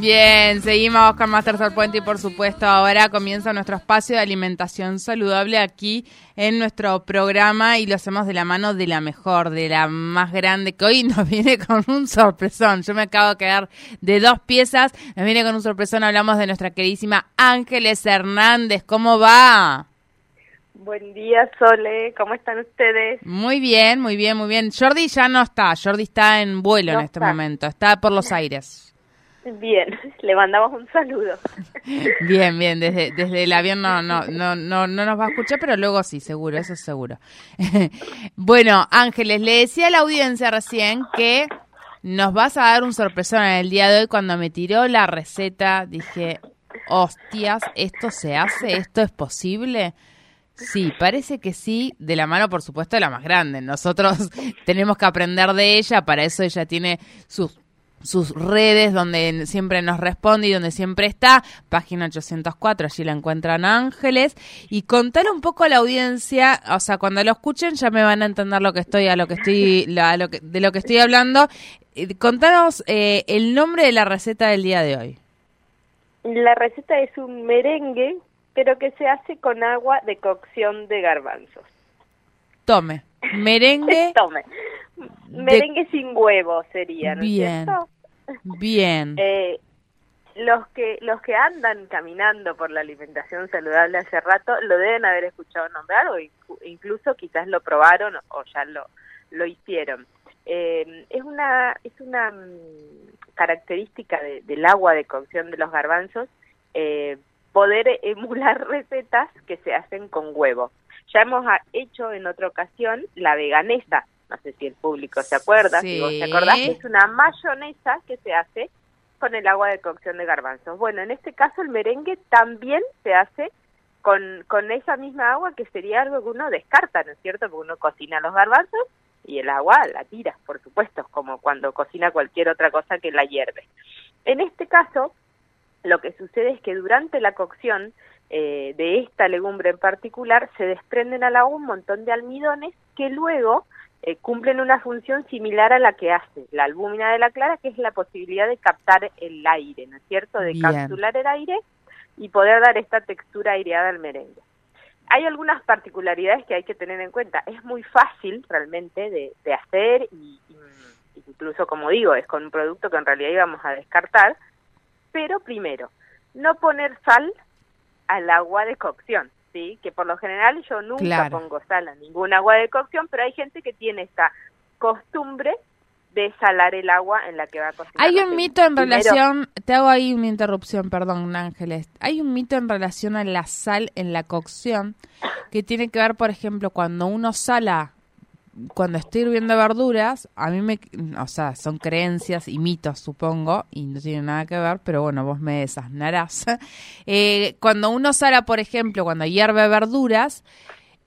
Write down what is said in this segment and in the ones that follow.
Bien, seguimos con Master Puente y por supuesto ahora comienza nuestro espacio de alimentación saludable aquí en nuestro programa y lo hacemos de la mano de la mejor, de la más grande, que hoy nos viene con un sorpresón. Yo me acabo de quedar de dos piezas, nos viene con un sorpresón, hablamos de nuestra queridísima Ángeles Hernández. ¿Cómo va? Buen día, Sole. ¿Cómo están ustedes? Muy bien, muy bien, muy bien. Jordi ya no está. Jordi está en vuelo en este momento. Está por los aires. Bien, le mandamos un saludo. Bien, bien, desde, desde el avión no, no, no, no, no nos va a escuchar, pero luego sí, seguro, eso es seguro. bueno, Ángeles, le decía a la audiencia recién que nos vas a dar un sorpresón en el día de hoy. Cuando me tiró la receta, dije, hostias, ¿esto se hace? ¿Esto es posible? Sí, parece que sí, de la mano, por supuesto, de la más grande. Nosotros tenemos que aprender de ella, para eso ella tiene sus sus redes donde siempre nos responde y donde siempre está, página 804, allí la encuentran Ángeles, y contar un poco a la audiencia, o sea, cuando lo escuchen ya me van a entender lo que estoy, a lo que estoy, lo que, de lo que estoy hablando. Eh, contanos eh, el nombre de la receta del día de hoy. La receta es un merengue, pero que se hace con agua de cocción de garbanzos. Tome, merengue. Tome. Merengue sin huevo sería, ¿no bien, Bien. Eh, los que los que andan caminando por la alimentación saludable hace rato lo deben haber escuchado nombrar o incluso quizás lo probaron o ya lo lo hicieron. Eh, es una es una mm, característica del agua de cocción de los garbanzos eh, poder emular recetas que se hacen con huevo. Ya hemos hecho en otra ocasión la veganesa, no sé si el público se acuerda, si vos te acordás, es una mayonesa que se hace con el agua de cocción de garbanzos. Bueno, en este caso el merengue también se hace con, con esa misma agua que sería algo que uno descarta, ¿no es cierto? Porque uno cocina los garbanzos y el agua la tira, por supuesto, como cuando cocina cualquier otra cosa que la hierve. En este caso, lo que sucede es que durante la cocción eh, de esta legumbre en particular se desprenden al agua un montón de almidones que luego eh, cumplen una función similar a la que hace la albúmina de la clara, que es la posibilidad de captar el aire, ¿no es cierto? De capturar el aire y poder dar esta textura aireada al merengue. Hay algunas particularidades que hay que tener en cuenta. Es muy fácil realmente de, hacer y, incluso, como digo, es con un producto que en realidad íbamos a descartar. Pero primero, no poner sal al agua de cocción que por lo general yo nunca pongo sal a ningún agua de cocción, pero hay gente que tiene esta costumbre de salar el agua en la que va a cocinar. Hay un mito en relación, te hago ahí una interrupción, perdón Ángeles, hay un mito en relación a la sal en la cocción que tiene que ver, por ejemplo, cuando uno sala cuando estoy hirviendo verduras, a mí me, o sea, son creencias y mitos, supongo, y no tiene nada que ver, pero bueno, vos me desasnarás. Eh, cuando uno sala, por ejemplo, cuando hierve verduras,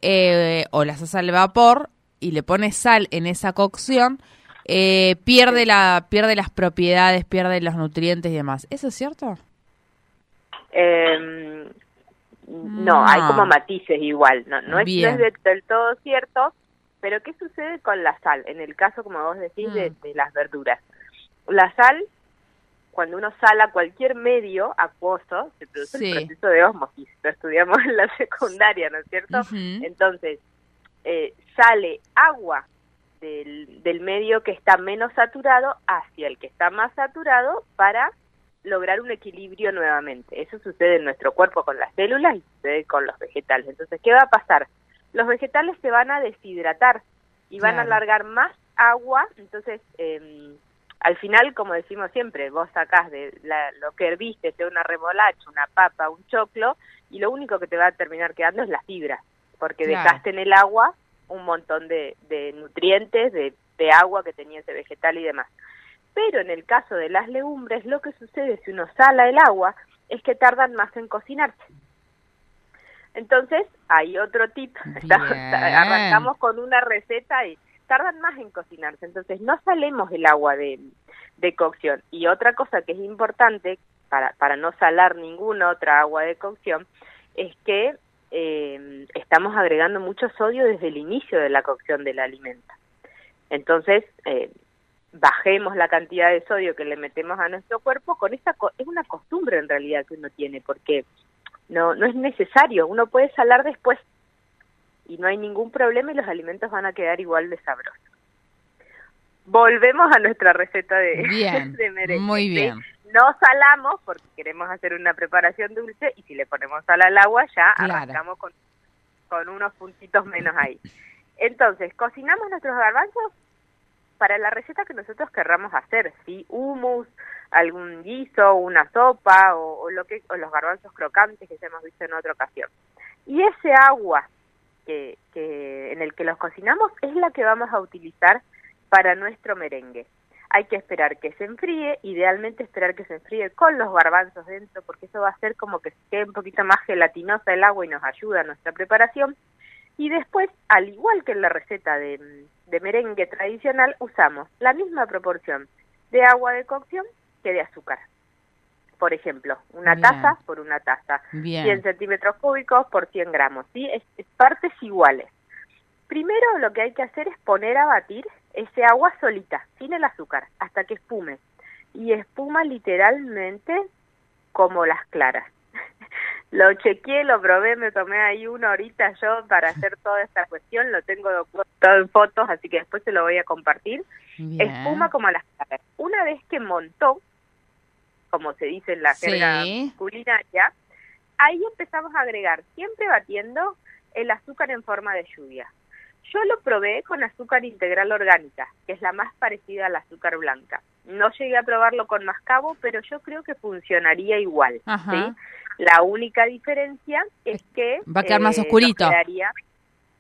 eh, o las hace al vapor, y le pone sal en esa cocción, eh, pierde, la, pierde las propiedades, pierde los nutrientes y demás. ¿Eso es cierto? Em, no, hay como matices igual, no, no es, del todo cierto, pero ¿qué sucede con la sal? En el caso, como vos decís, de, mm. las verduras. La sal, cuando uno sala cualquier medio acuoso, se produce el proceso de osmosis. Lo estudiamos en la secundaria, ¿no es cierto? Entonces, eh, sale agua del, del medio que está menos saturado hacia el que está más saturado para lograr un equilibrio nuevamente. Eso sucede en nuestro cuerpo con las células y sucede con los vegetales. Entonces, ¿qué va a pasar? Los vegetales se van a deshidratar y van a alargar más agua, entonces eh, al final, como decimos siempre, vos sacás de lo que herviste, sea una remolacha, una papa, un choclo, y lo único que te va a terminar quedando es la fibra, porque dejaste en el agua un montón de, de nutrientes, de, de agua que tenía ese vegetal y demás. Pero en el caso de las legumbres, lo que sucede si uno sala el agua es que tardan más en cocinarse. Entonces, hay otro tip. Arrancamos con una receta y tardan más en cocinarse. Entonces, no salemos el agua de, de cocción. Y otra cosa que es importante para, para no salar ninguna otra agua de cocción es que eh, estamos agregando mucho sodio desde el inicio de la cocción del alimento. Entonces, eh, bajemos la cantidad de sodio que le metemos a nuestro cuerpo, con esa es una costumbre en realidad que uno tiene, porque no, no es necesario, uno puede salar después y no hay ningún problema y los alimentos van a quedar igual de sabrosos. Volvemos a nuestra receta de, merengue. Muy bien. No salamos porque queremos hacer una preparación dulce y si le ponemos sal al agua ya arrancamos con, con unos puntitos menos ahí. Entonces, cocinamos nuestros garbanzos para la receta que nosotros querramos hacer, ¿sí? Humus, algún guiso, una sopa o, lo que, o los garbanzos crocantes que ya hemos visto en otra ocasión. Y ese agua que, en el que los cocinamos es la que vamos a utilizar para nuestro merengue. Hay que esperar que se enfríe, idealmente esperar que se enfríe con los garbanzos dentro, porque eso va a hacer como que quede un poquito más gelatinosa el agua y nos ayuda a nuestra preparación. Y después, al igual que en la receta de merengue tradicional, usamos la misma proporción de agua de cocción que de azúcar. Por ejemplo, una taza por una taza, 100 centímetros cúbicos por 100 gramos, ¿sí? Es, partes iguales. Primero lo que hay que hacer es poner a batir ese agua solita, sin el azúcar, hasta que espume. Y espuma literalmente como las claras. lo chequeé, lo probé, me tomé ahí una horita yo para hacer toda esta cuestión, lo tengo todo en fotos, así que después se lo voy a compartir. Espuma como las claras. Una vez que montó, como se dice en la jerga culinaria, ahí empezamos a agregar, siempre batiendo el azúcar en forma de lluvia. Yo lo probé con azúcar integral orgánica, que es la más parecida al azúcar blanca. No llegué a probarlo con mascabo, pero yo creo que funcionaría igual. La única diferencia es que... Va a quedar más eh, oscurito. Quedaría,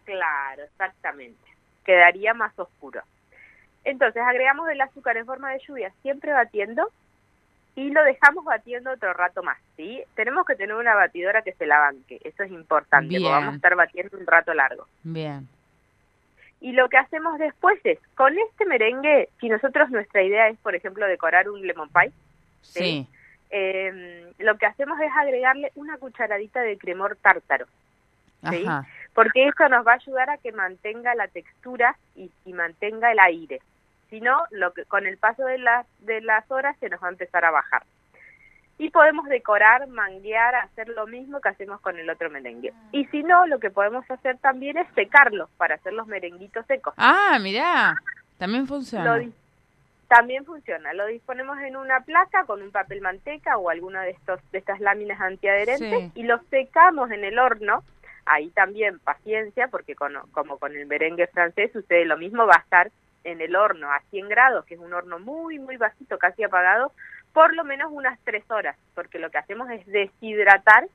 claro, exactamente. Quedaría más oscuro. Entonces agregamos el azúcar en forma de lluvia, siempre batiendo, y lo dejamos batiendo otro rato más, ¿sí? Tenemos que tener una batidora que se la banque, eso es importante, porque vamos a estar batiendo un rato largo. Bien. Y lo que hacemos después es, con este merengue, si nosotros nuestra idea es, por ejemplo, decorar un lemon pie, ¿sí? Em, lo que hacemos es agregarle una cucharadita de cremor tártaro, ¿sí? Porque eso nos va a ayudar a que mantenga la textura y, y mantenga el aire. Si no, lo que, con el paso de las, de las horas se nos va a empezar a bajar y podemos decorar, manguear, hacer lo mismo que hacemos con el otro merengue. Ah. Y si no, lo que podemos hacer también es secarlos para hacer los merenguitos secos. Ah, mirá, también funciona. también funciona. Lo disponemos en una placa con un papel manteca o alguna de estos de estas láminas antiadherentes y los secamos en el horno. Ahí también paciencia, porque como con el merengue francés sucede lo mismo, va a estar en el horno a 100 grados, que es un horno muy, muy bajito, casi apagado, por lo menos unas tres horas, porque lo que hacemos es deshidratar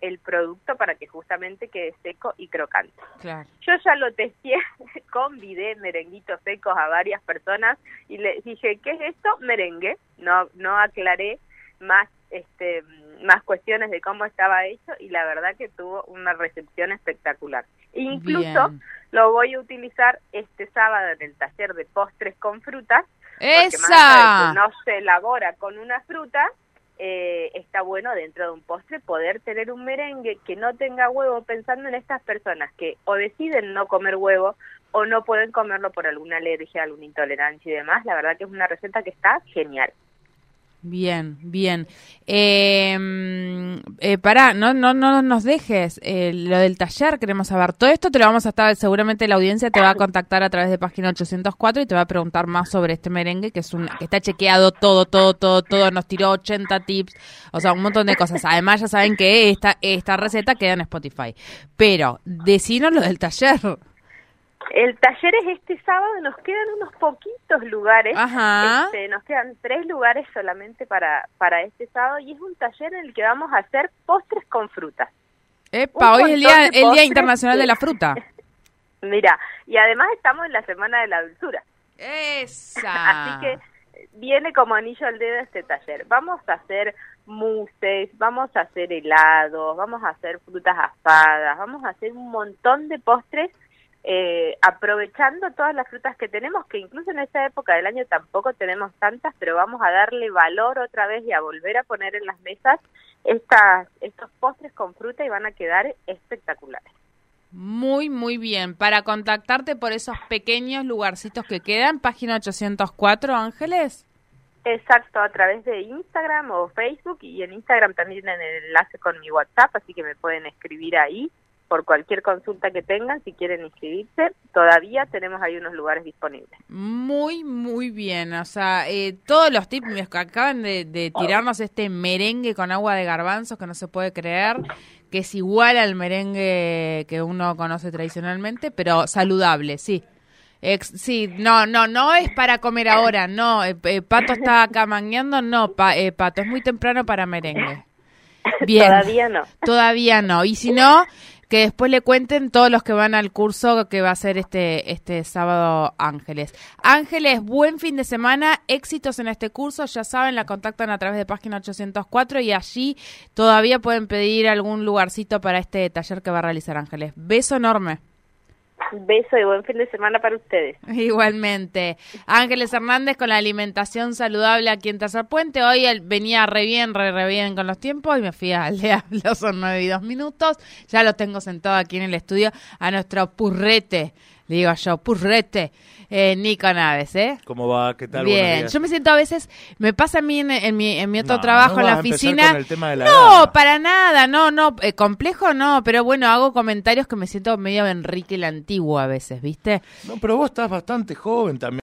el producto para que justamente quede seco y crocante. Yo ya lo testé, convidé merenguitos secos a varias personas y le dije, ¿qué es esto? Merengue. No, no aclaré más, este, más cuestiones de cómo estaba hecho y la verdad que tuvo una recepción espectacular. Incluso lo voy a utilizar este sábado en el taller de postres con frutas ¡Esa! no se elabora con una fruta, eh, está bueno dentro de un postre poder tener un merengue que no tenga huevo, pensando en estas personas que o deciden no comer huevo o no pueden comerlo por alguna alergia, alguna intolerancia y demás. La verdad que es una receta que está genial. Bien, bien. Em, eh, pará, no, no, no nos dejes eh, lo del taller, queremos saber. Todo esto te lo vamos a estar, seguramente la audiencia te va a contactar a través de página 804 y te va a preguntar más sobre este merengue, que es un, que está chequeado todo, todo, todo, todo, nos tiró 80 tips, o sea, un montón de cosas. Además, ya saben que esta, esta receta queda en Spotify. Pero, decinos lo del taller. El taller es este sábado, nos quedan unos poquitos lugares, este, nos quedan tres lugares solamente para, para este sábado y es un taller en el que vamos a hacer postres con frutas. Epa, hoy es el día, el día Internacional de la Fruta. Mira, y además estamos en la Semana de la Dulzura. Esa. Así que viene como anillo al dedo este taller. Vamos a hacer mousses, vamos a hacer helados, vamos a hacer frutas asadas, vamos a hacer un montón de postres eh, aprovechando todas las frutas que tenemos, que incluso en esta época del año tampoco tenemos tantas, pero vamos a darle valor otra vez y a volver a poner en las mesas estas, estos postres con fruta y van a quedar espectaculares. Muy, muy bien. Para contactarte por esos pequeños lugarcitos que quedan, página 804, Ángeles. Exacto, a través de Instagram o Facebook y en Instagram también en el enlace con mi WhatsApp, así que me pueden escribir ahí por cualquier consulta que tengan, si quieren inscribirse, todavía tenemos ahí unos lugares disponibles. Muy, muy bien. O sea, eh, todos los tips que acaban de, tirarnos este merengue con agua de garbanzos que no se puede creer, que es igual al merengue que uno conoce tradicionalmente, pero saludable, sí. sí, no, no, no es para comer ahora, no. Eh, eh, Pato está acá mangueando, no, Pato, es muy temprano para merengue. Bien. Todavía no. Todavía no. Y si no, que después le cuenten todos los que van al curso que va a ser este, este sábado Ángeles. Ángeles, buen fin de semana, éxitos en este curso, ya saben, la contactan a través de página 804 y allí todavía pueden pedir algún lugarcito para este taller que va a realizar Ángeles. Beso enorme. Beso y buen fin de semana para ustedes. Igualmente. Ángeles Hernández con la alimentación saludable aquí en Tercer Puente. Hoy venía re bien, re, re bien con los tiempos y me fui al de son nueve y dos minutos. Ya lo tengo sentado aquí en el estudio a nuestro purrete digo yo, purrete, eh, Nico Naves, ¿eh? ¿Cómo va? ¿Qué tal? Bien, yo me siento a veces, me pasa a mí en, mi, en mi otro trabajo en la oficina. no, para nada, no, no, eh, complejo no, pero bueno, hago comentarios que me siento medio Enrique el Antiguo a veces, ¿viste? No, pero vos estás bastante joven también.